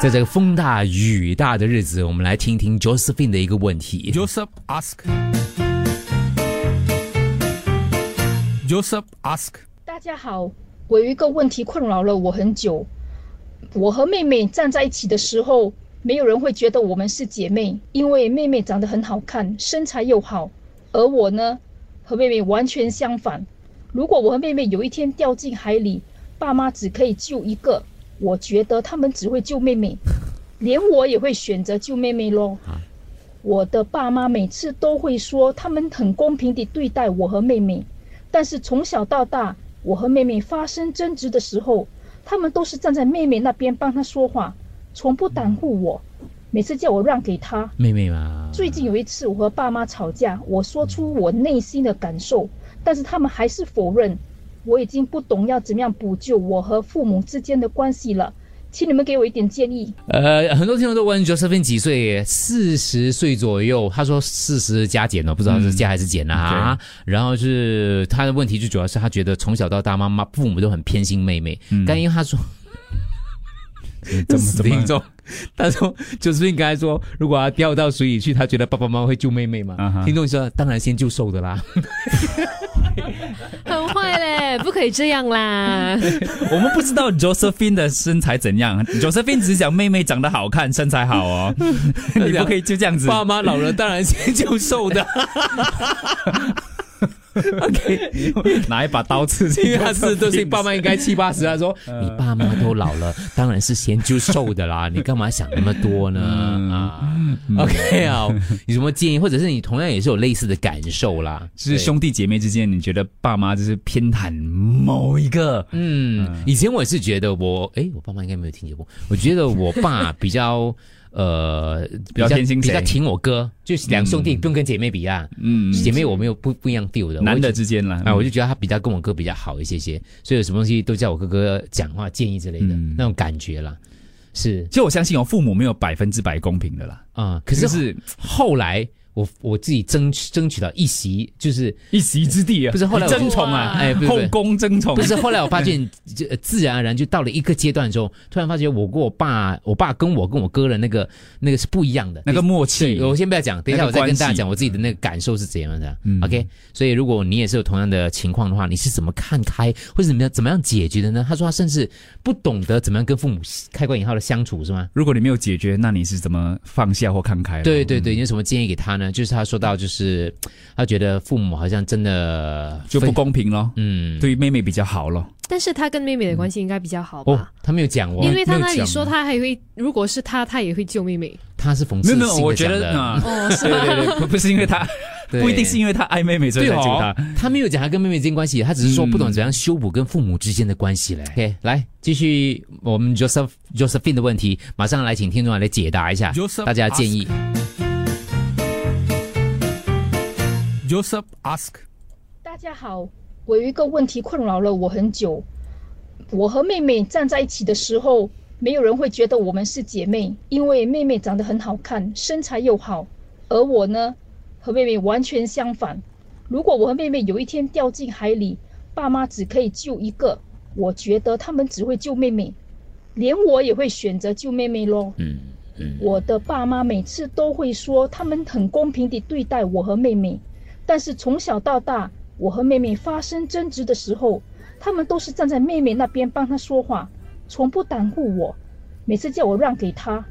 在这个风大雨大的日子，我们来听听 Josephine 的一个问题。Joseph ask. Joseph ask. 大家好，我有一个问题困扰了我很久。我和妹妹站在一起的时候，没有人会觉得我们是姐妹，因为妹妹长得很好看，身材又好，而我呢，和妹妹完全相反。如果我和妹妹有一天掉进海里，爸妈只可以救一个，我觉得他们只会救妹妹，连我也会选择救妹妹咯。我的爸妈每次都会说他们很公平地对待我和妹妹，但是从小到大，我和妹妹发生争执的时候，他们都是站在妹妹那边帮她说话，从不袒护我，每次叫我让给她。妹妹嘛，最近有一次，我和爸妈吵架，我说出我内心的感受，但是他们还是否认。我已经不懂要怎么样补救我和父母之间的关系了，请你们给我一点建议。呃，很多听众都问 Josephine 几岁？四十岁左右。他说四十加减哦，不知道是加还是减啊。然后是他的问题，就主要是他觉得从小到大，妈妈父母都很偏心妹妹。但因为他说。怎么怎么听众，他说就是应该说，如果他掉到水里去，他觉得爸爸妈妈会救妹妹嘛？听众说，当然先救瘦的啦。很坏嘞，不可以这样啦。我们不知道 Josephine 的身材怎样，Josephine 只是讲妹妹长得好看，身材好哦，你不可以就这样子。爸妈老了，当然先就瘦的。OK，拿一把刀刺进因为他是都是爸妈应该七八十，他说嗯你爸妈都老了，当然是先就瘦的啦，你干嘛想那么多呢？嗯啊，OK 啊，有什么建议，或者是你同样也是有类似的感受啦？就是兄弟姐妹之间，你觉得爸妈就是偏袒某一个？嗯，以前我也是觉得我，哎，我爸妈应该没有听节目。我觉得我爸比较呃比较偏心谁？比较挺我哥，就是两兄弟不用跟姐妹比啊。嗯，姐妹我没有不不一样 feel 的，男的之间啦，啊，我就觉得他比较跟我哥比较好一些些，所以有什么东西都叫我哥哥讲话建议之类的、嗯。那种感觉啦。是。就我相信哦，父母没有百分之百公平的啦，啊、可是就是后来我我自己争取争取到一席，就是一席之地啊，不是后来争宠啊，哎不是后宫争宠，不是，后来我发现，自然而然就到了一个阶段之后，突然发觉我跟我爸，我爸跟我跟我哥的那个那个是不一样的，那个默契，我先不要讲，等一下我再跟大家讲我自己的那个感受是怎样的。嗯 OK，所以如果你也是有同样的情况的话，你是怎么看开，或者怎么样怎么样解决的呢？他说他甚至不懂得怎么样跟父母开关引号的相处，是吗？如果你没有解决，那你是怎么放下或看开？对对对，你有什么建议给他呢？就是他说到，就是他觉得父母好像真的就不公平咯。嗯，对妹妹比较好咯。但是他跟妹妹的关系应该比较好吧？哦，他没有讲哦，因为他那里说他还会，如果是他，他也会救妹妹。他是讽没有没有，刺性我觉的讲的。得啊，哦，是对吗？对对，不不是因为他，不一定是因为他爱妹妹所以才救他。，他没有讲他跟妹妹之间关系，他只是说嗯不懂怎样修补跟父母之间的关系嘞。OK，来继续我们 Joseph Josephine 的问题，马上来请听众来解答一下 Joseph 大家建议。Joseph ask，大家好，我有一个问题困扰了我很久。我和妹妹站在一起的时候，没有人会觉得我们是姐妹，因为妹妹长得很好看，身材又好，而我呢，和妹妹完全相反。如果我和妹妹有一天掉进海里，爸妈只可以救一个，我觉得他们只会救妹妹，连我也会选择救妹妹咯。嗯嗯，我的爸妈每次都会说他们很公平地对待我和妹妹，但是从小到大，我和妹妹发生争执的时候，他们都是站在妹妹那边帮她说话，从不袒护我，每次叫我让给她。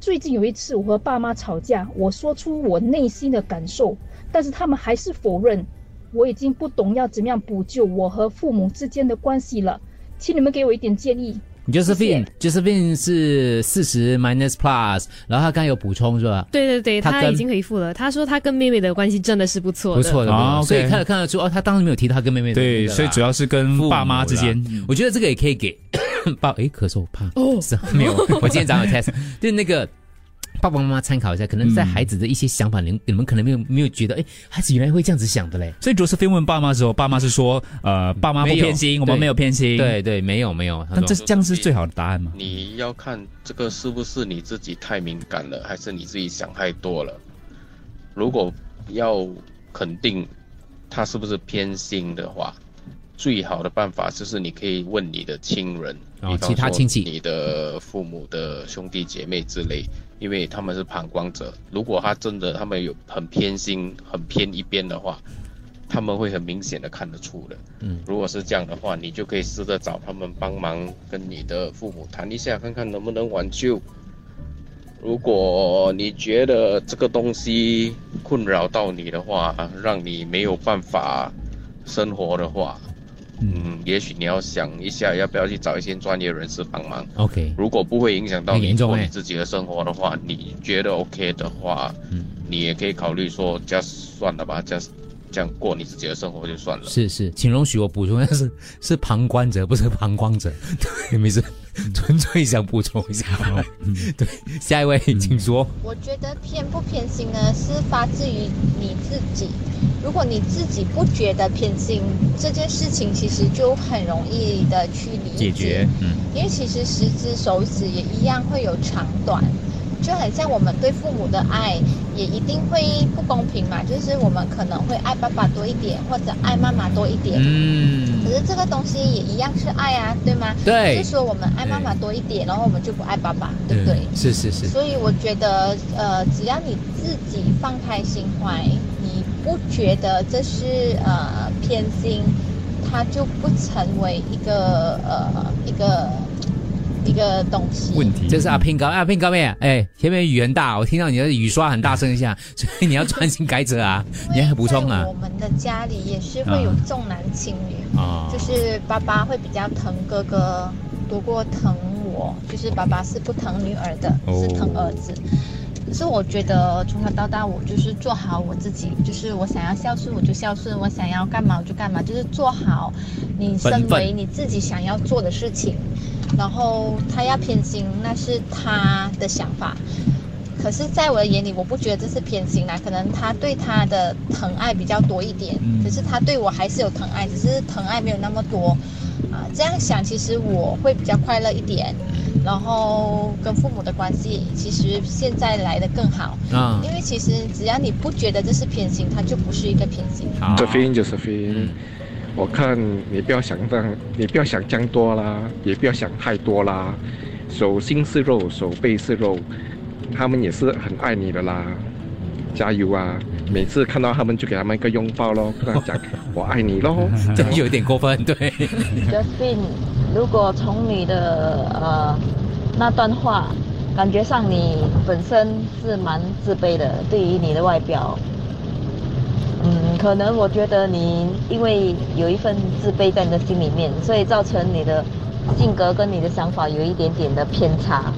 最近有一次，我和爸妈吵架，我说出我内心的感受，但是他们还是否认。我已经不懂要怎么样补救我和父母之间的关系了，请你们给我一点建议。Josephine Josephine 是四十 minus plus，然后他刚有补充是吧？对对对，他他已经回复了。他说他跟妹妹的关系真的是不错的，不错的，哦所以看得看得出哦，他当时没有提到他跟妹妹对，所以主要是跟爸妈之间。我觉得这个也可以给。爸诶咳嗽怕。哦。是没有，我今天早上有 test，就是那个。爸爸妈妈参考一下，可能在嗯孩子的一些想法，你你们可能没有没有觉得，哎，孩子原来会这样子想的嘞。所以 Josephine 问爸妈的时候，爸妈是说，呃，爸妈不偏心，我们没有偏心。，对对，没有没有，他但这说这样是最好的答案吗？你要看这个是不是你自己太敏感了，还是你自己想太多了。如果要肯定他是不是偏心的话，最好的办法就是你可以问你的亲人，比方其他亲戚你的父母的兄弟姐妹之类，因为他们是旁观者。如果他真的他们有很偏心、很偏一边的话，他们会很明显的看得出的。嗯，如果是这样的话，你就可以试着找他们帮忙，跟你的父母谈一下，看看能不能挽救。如果你觉得这个东西困扰到你的话，让你没有办法生活的话，嗯，也许你要想一下，要不要去找一些专业人士帮忙。OK，如果不会影响到你过你自己的生活的话，你觉得 OK 的话，嗯，你也可以考虑说，just 算了吧，just 这样过你自己的生活就算了。是是，请容许我补充一下，是是旁观者，不是旁观者。对，没事，纯粹想补充一下。对，下一位，请说。我觉得偏不偏心呢，是发自于你自己。如果你自己不觉得偏心，这件事情其实就很容易的去理解决，嗯，因为其实十只手指也一样会有长短，就很像我们对父母的爱也一定会不公平嘛，就是我们可能会爱爸爸多一点，或者爱妈妈多一点。嗯可，是这个东西也一样是爱啊，对吗？对就是说我们爱妈妈多一点，然后我们就不爱爸爸，对不对？是是是，所以我觉得，呃，只要你自己放开心怀，你不觉得这是呃偏心，它就不成为一个呃一个一个东西。问题这是阿 pin 高，阿 pin 高妹，哎，前面雨很大，我听到你的雨刷很大声一下，所以你要专心改着啊，你还补充啊我们的家里也是会有重男轻女，啊，就是爸爸会比较疼哥哥多过疼我，就是爸爸是不疼女儿的，哦是疼儿子。可是我觉得从小到大，我就是做好我自己，就是我想要孝顺我就孝顺，我想要干嘛我就干嘛，就是做好你身为你自己想要做的事情。然后他要偏心，那是他的想法。可是，在我的眼里，我不觉得这是偏心啦。可能他对他的疼爱比较多一点，嗯可是他对我还是有疼爱，只是疼爱没有那么多。啊，这样想，其实我会比较快乐一点。然后跟父母的关系，其实现在来的更好，啊，因为其实只要你不觉得这是偏心，它就不是一个偏心。好 Josephine Josephine，、我看你不要想这样，你不要想这样多啦，也不要想太多啦。手心是肉，手背是肉，他们也是很爱你的啦。加油啊！每次看到他们就给他们一个拥抱咯，跟他讲我爱你咯。这有点过分，对，Justin，如果从你的呃那段话，感觉上你本身是蛮自卑的，对于你的外表，嗯，可能我觉得你因为有一份自卑在你的心里面，所以造成你的性格跟你的想法有一点点的偏差，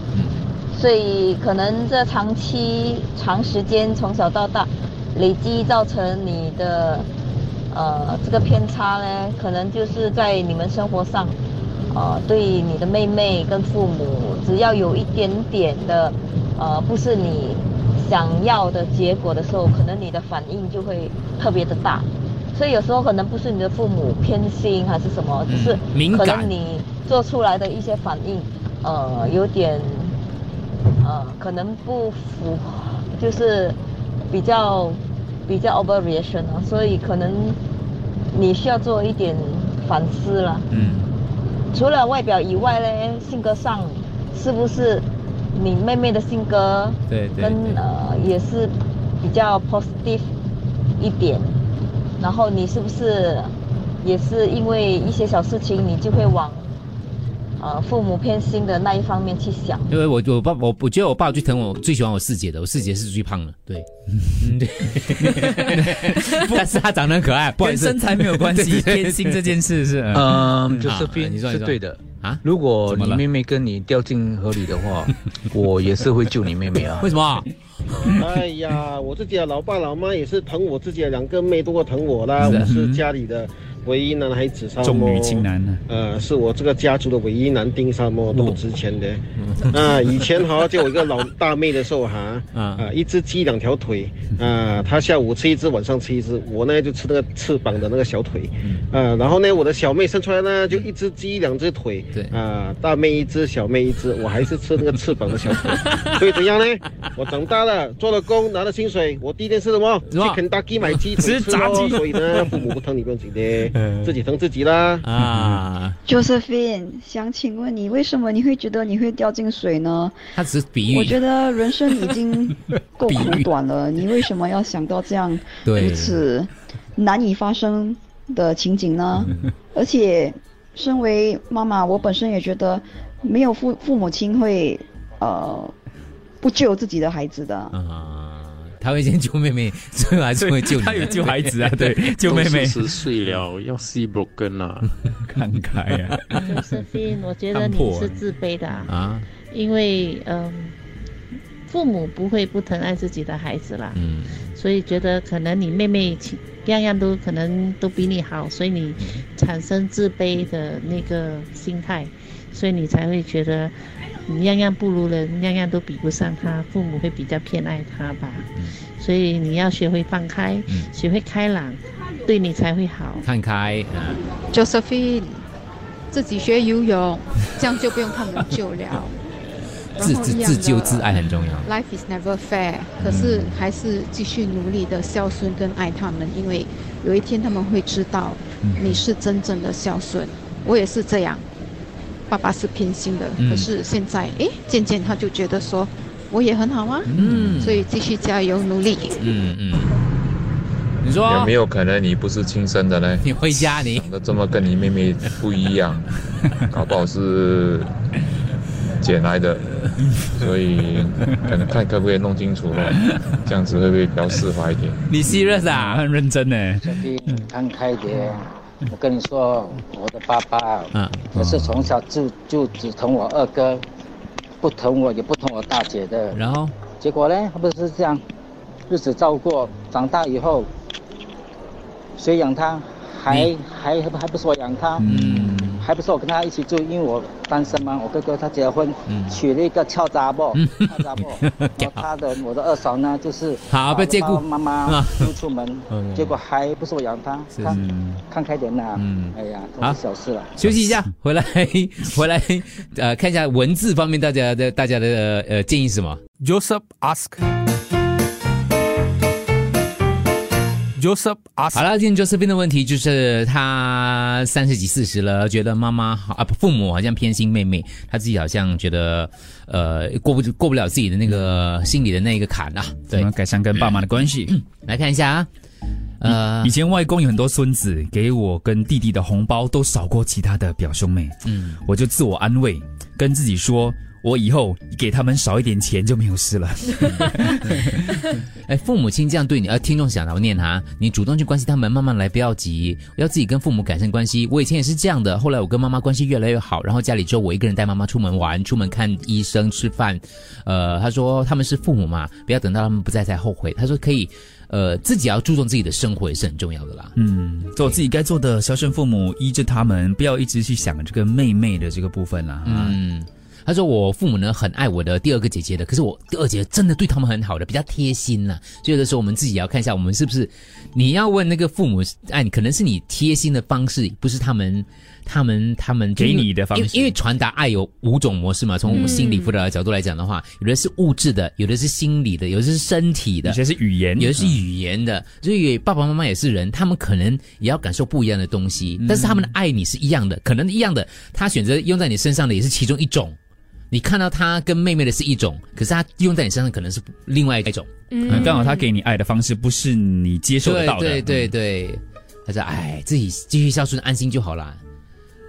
所以可能这长期长时间从小到大累积造成你的呃这个偏差呢，可能就是在你们生活上，呃，对你的妹妹跟父母，只要有一点点的呃不是你想要的结果的时候，可能你的反应就会特别的大。所以有时候可能不是你的父母偏心还是什么，只是可能你做出来的一些反应，呃，有点呃，可能不符，就是比较比较 overreaction 啊，所以可能你需要做一点反思了。嗯，除了外表以外呢，性格上是不是你妹妹的性格对对跟呃也是比较 positive 一点，然后你是不是也是因为一些小事情，你就会往呃父母偏心的那一方面去想？因为我我爸我我觉得我爸最疼我最喜欢我四姐的，我四姐是最胖的，对，嗯对，但是她长得很可爱，跟身材没有关系，偏心这件事是。嗯，就好是非你说你说。是对的啊如果你妹妹跟你掉进河里的话，我也是会救你妹妹啊。为什么？哎呀，我自己的老爸老妈也是疼我自己的两个妹多过疼我啦。我是家里的唯一男孩子，重女轻男呢？呃，是我这个家族的唯一男丁沙漠都值钱的。啊，以前哈就我一个老大妹的时候哈，啊啊，一只鸡两条腿，啊，她下午吃一只，晚上吃一只，我呢就吃那个翅膀的那个小腿，啊，然后呢我的小妹生出来呢就一只鸡两只腿，对啊，大妹一只，小妹一只，我还是吃那个翅膀的小腿，所以怎样呢？我长大了，做了工，拿了薪水，我第一件事什么？去肯德基买鸡腿吃 吃炸鸡以呢，父母不疼你不用紧的。自己疼自己啦。啊，Josephine，想请问你，为什么你会觉得你会掉进水呢？他只是比喻。我觉得人生已经够苦短了，你为什么要想到这样如此难以发生的情景呢？而且，身为妈妈，我本身也觉得没有父父母亲会呃不救自己的孩子的。啊，他会先救妹妹，最后还是会救你。他有救孩子啊，对，救妹妹。十岁了，要 see broken 啊，看开啊。Josephine，我觉得你是自卑的啊，啊，因为嗯，父母不会不疼爱自己的孩子啦，嗯，所以觉得可能你妹妹其样样都可能都比你好，所以你产生自卑的那个心态，所以你才会觉得你样样不如人，样样都比不上他，父母会比较偏爱他吧。所以你要学会放开，学会开朗，对你才会好。看开啊，Josephine，自己学游泳，这样就不用他们救了。自自自救自爱很重要。Life is never fair，可是还是继续努力的孝顺跟爱他们，因为有一天他们会知道你是真正的孝顺。我也是这样，爸爸是偏心的，嗯可是现在诶，渐渐他就觉得说我也很好啊，嗯所以继续加油努力。嗯嗯，你说有没有可能你不是亲生的呢？你回家你长得这么跟你妹妹不一样，搞不好是捡来的，所以可能看可不可以弄清楚了，这样子会不会比较释怀一点？你 serious 啊？很认真呢。小弟，看开一点。我跟你说，我的爸爸嗯可是从小就就只疼我二哥，不疼我也不疼我大姐的。然后结果呢，他不是这样，日子照过，长大以后，谁养他？还还还不是我养他？嗯，还不是我跟他一起住，因为我单身嘛。我哥哥他结婚，嗯娶了一个俏杂婆，俏杂婆。然后他的我的二嫂呢，就是好不要借故把妈妈 啊丢出门嗯，结果还不是我养他。是看嗯看开点呐，嗯哎呀，都是小事了。休息一下，回来 回来，呃，看一下文字方面大家的大家的呃建议是什么？Joseph ask。Joseph。好了，今天 Josephine 的问题就是他三十几四十了，觉得妈妈好啊，不父母好像偏心妹妹，他自己好像觉得呃过不过不了自己的那个心里的那个坎啊。对，改善跟爸妈的关系。来看一下啊，呃以前外公有很多孙子，给我跟弟弟的红包都少过其他的表兄妹，嗯，我就自我安慰，跟自己说，我以后给他们少一点钱就没有事了。哎，父母亲这样对你，呃，听众想要念哈，你主动去关心他们，慢慢来，不要急，要自己跟父母改善关系。我以前也是这样的，后来我跟妈妈关系越来越好，然后家里只有我一个人带妈妈出门玩、出门看医生、吃饭。呃，他说他们是父母嘛，不要等到他们不在才后悔。他说可以，呃，自己要注重自己的生活也是很重要的啦。嗯，做自己该做的，孝顺父母，依着他们，不要一直去想这个妹妹的这个部分啦。嗯，他说我父母呢很爱我的第二个姐姐的，可是我第二姐真的对他们很好的，比较贴心啦。所以有的时候我们自己也要看一下，我们是不是你要问那个父母，哎，可能是你贴心的方式，不是他们。他们他们给你的方式因为因为传达爱有五种模式嘛。从我们心理辅导的角度来讲的话，有的是物质的，有的是心理的，有的是身体的，有些是语言，有的是语言的。所以爸爸妈妈也是人，他们可能也要感受不一样的东西，但是他们的爱你是一样的，可能一样的，他选择用在你身上的也是其中一种。你看到他跟妹妹的是一种，可是他用在你身上可能是另外一种。嗯，刚好他给你爱的方式不是你接受得到的。对对对对，他说：“哎，自己继续孝顺，安心就好啦。”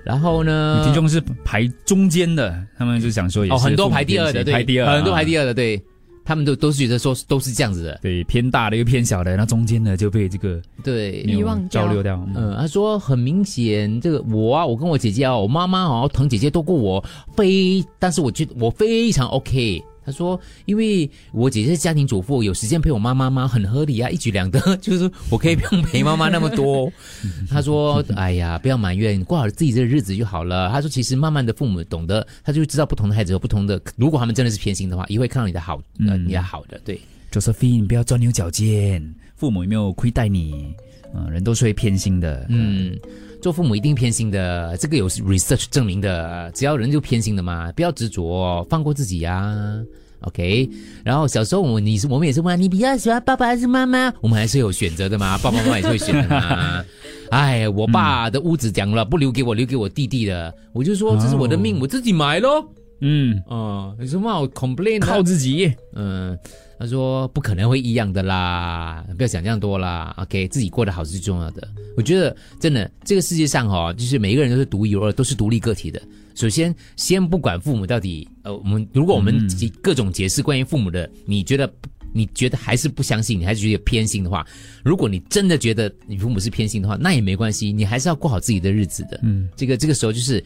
然后呢？听众是排中间的，他们就想说也是哦，很多排第二的，对，排第二，很多排第二的，对，他们都都是觉得说都是这样子的，对，偏大的又偏小的，那中间呢就被这个对遗忘交流掉。嗯，他说很明显，这个我啊，我跟我姐姐啊，我妈妈哦疼姐姐多过我，非，但是我觉得我非常 OK。他说：“因为我姐姐是家庭主妇，有时间陪我妈妈吗？很合理啊，一举两得，就是我可以不用陪妈妈那么多。”他说：“哎呀，不要埋怨，过好自己的日子就好了。”他说：“其实慢慢的，父母懂得，他就知道不同的孩子有不同的。如果他们真的是偏心的话，也会看到你的好，呃，你的好的。对，Josephine，不要钻牛角尖，父母有没有亏待你？嗯，人都是会偏心的。嗯。”做父母一定偏心的，这个有 research 证明的。只要人就偏心的嘛，不要执着，放过自己呀、啊。OK，然后小时候我你是我们也是问你比较喜欢爸爸还是妈妈，我们还是有选择的嘛，爸爸妈妈也是会选的嘛。哎，我爸的屋子讲了不留给我，留给我弟弟的，我就说这是我的命，我自己买咯。嗯，哦，有什么好 complain 的？靠自己。嗯，他说不可能会一样的啦，不要想这样多啦。OK，自己过得好是最重要的。我觉得真的这个世界上哈、就是每一个人都是独一无二，都是独立个体的。首先，先不管父母到底，呃，我们如果我们各种解释关于父母的，你觉得你觉得还是不相信，你还是觉得偏心的话，如果你真的觉得你父母是偏心的话，那也没关系，你还是要过好自己的日子的。嗯，这个这个时候就是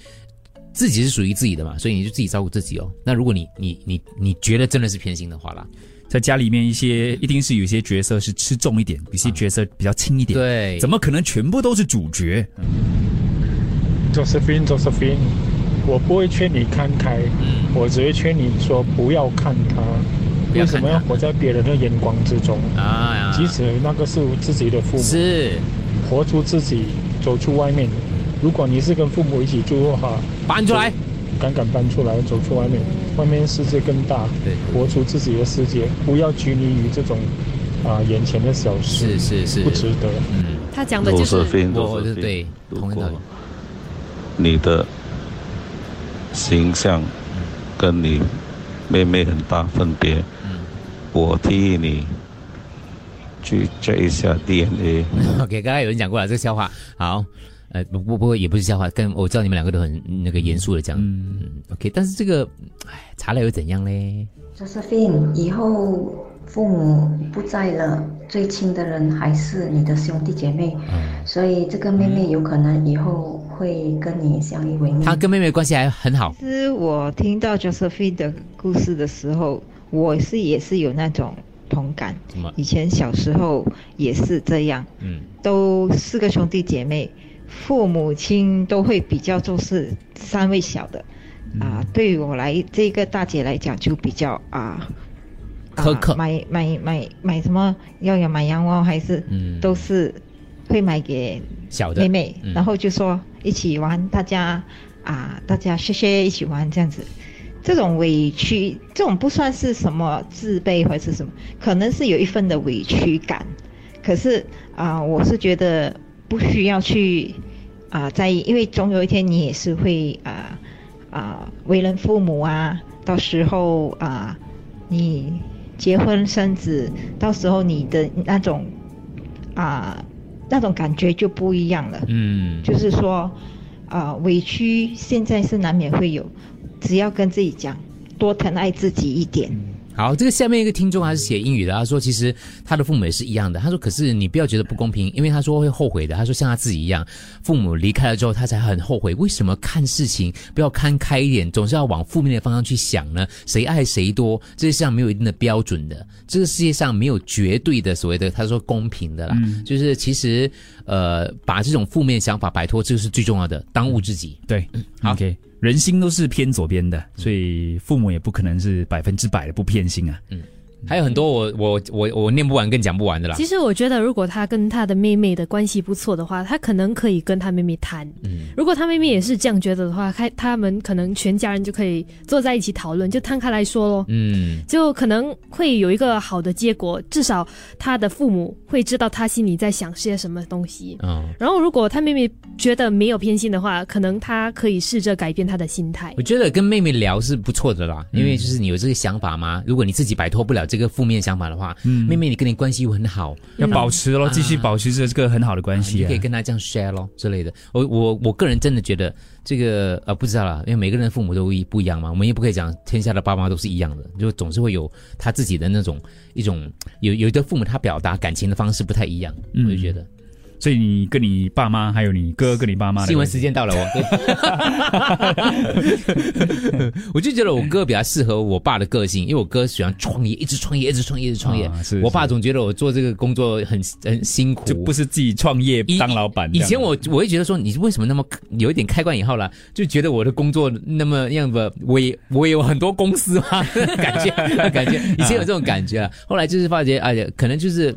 自己是属于自己的嘛，所以你就自己照顾自己哦。那如果你你你你觉得真的是偏心的话啦，在家里面一些一定是有些角色是吃重一点，有些角色比较轻一点。对，怎么可能全部都是主角？Josephine Josephine，我不会劝你看开，我只会劝你说不要看他。为什么要活在别人的眼光之中？啊呀，即使那个是自己的父母，是活出自己，走出外面。如果你是跟父母一起住的话，搬出来，敢敢搬出来，走出外面，外面世界更大，对，活出自己的世界，不要拘泥于这种啊、眼前的小事，是是是，不值得。嗯，他讲的就是我是对，同一道理。你的形象跟你妹妹很大分别，嗯我提议你去 check 一下 DNA。OK，刚刚有人讲过了这个笑话，好，呃，不不不过也不是笑话，跟我知道你们两个都很那个严肃的讲，嗯，OK，但是这个，哎，查了又怎样嘞？Josephine，以后父母不在了，最亲的人还是你的兄弟姐妹，嗯所以这个妹妹有可能以后会跟你相依为命。她跟妹妹关系还很好，其实我听到 Josephine 的故事的时候，我是也是有那种同感。以前小时候也是这样，嗯，都四个兄弟姐妹，父母亲都会比较重视三位小的。啊，对于我来这个大姐来讲，就比较啊。苛刻，买买买买什么？要要买洋娃还是都是会买给小的妹妹，嗯然后就说一起玩，大家啊，大家谢谢一起玩这样子。这种委屈，这种不算是什么自卑或者是什么，可能是有一份的委屈感。可是啊、我是觉得不需要去啊、在意，因为总有一天你也是会啊啊、为人父母啊，到时候啊、你结婚生子，到时候你的那种啊、那种感觉就不一样了。嗯，就是说，啊、委屈现在是难免会有，只要跟自己讲，多疼爱自己一点。好，这个下面一个听众他是写英语的，他说其实他的父母也是一样的。他说可是你不要觉得不公平，因为他说会后悔的。他说像他自己一样，父母离开了之后，他才很后悔。为什么看事情不要看开一点，总是要往负面的方向去想呢？谁爱谁多，这世界上没有一定的标准的，这个世界上没有绝对的所谓的他说公平的啦。嗯就是其实呃，把这种负面想法摆脱，这个是最重要的，当务之急。对，好人心都是偏左边的，所以父母也不可能是百分之百的不偏心啊。嗯，还有很多我我我我念不完跟讲不完的啦。其实我觉得，如果他跟他的妹妹的关系不错的话，他可能可以跟他妹妹谈。嗯，如果他妹妹也是这样觉得的话，他他们可能全家人就可以坐在一起讨论，就摊开来说咯。嗯，就可能会有一个好的结果，至少他的父母会知道他心里在想些什么东西。嗯，然后，如果他妹妹觉得没有偏心的话，可能他可以试着改变他的心态。我觉得跟妹妹聊是不错的啦，嗯因为就是你有这个想法嘛。如果你自己摆脱不了这个负面想法的话，嗯妹妹你跟你关系又很好，要保持咯，啊继续保持着这个很好的关系啊你可以。跟他这样 share 咯之类的。我我我个人真的觉得这个呃不知道啦，因为每个人的父母都一不一样嘛，我们也不可以讲天下的爸妈都是一样的，就总是会有他自己的那种一种有有的父母他表达感情的方式不太一样，嗯我就觉得。所以你跟你爸妈，还有你哥跟你爸妈新闻时间到了，哦 我就觉得我哥比较适合我爸的个性，因为我哥喜欢创业，一直创业，一直创业，一直创业。啊是我爸总觉得我做这个工作很很辛苦，就不是自己创业当老板。以前我我会觉得说，你为什么那么有一点开关以后了，就觉得我的工作那么样的，我也我也有很多公司嘛，感觉感觉以前有这种感觉啊。后来就是发觉，哎呀，可能就是。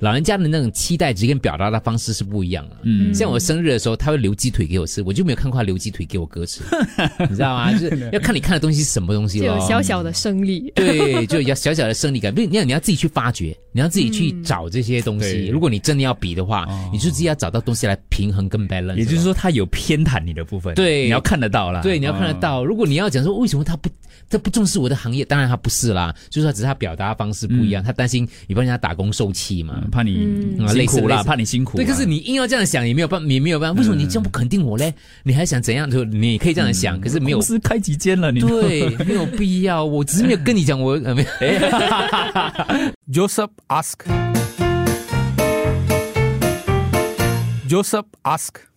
老人家的那种期待值跟表达的方式是不一样的。嗯像我生日的时候，他会留鸡腿给我吃，我就没有看过他留鸡腿给我哥吃，你知道吗？就是要看你看的东西是什么东西就有小小的胜利。对，就有小小的胜利感。不是，你要你要自己去发掘，你要自己去找这些东西。对如果你真的要比的话，你就自己要找到东西来平衡跟 balance。也就是说，他有偏袒你的部分，对你要看得到啦。对，你要看得到。如果你要讲说为什么他不他不重视我的行业，当然他不是啦，就是他只是他表达方式不一样，他担心你帮人家打工受气嘛，怕你啊辛苦啦，怕你辛苦。对，可是你硬要这样想，也没有办，也没有办法。为什么你这样不肯定我嘞？你还想怎样？就你可以这样想，可是没有公司开几间了，你对，没有必要。我只是没有跟你讲，我呃没有。Joseph ask. Joseph ask.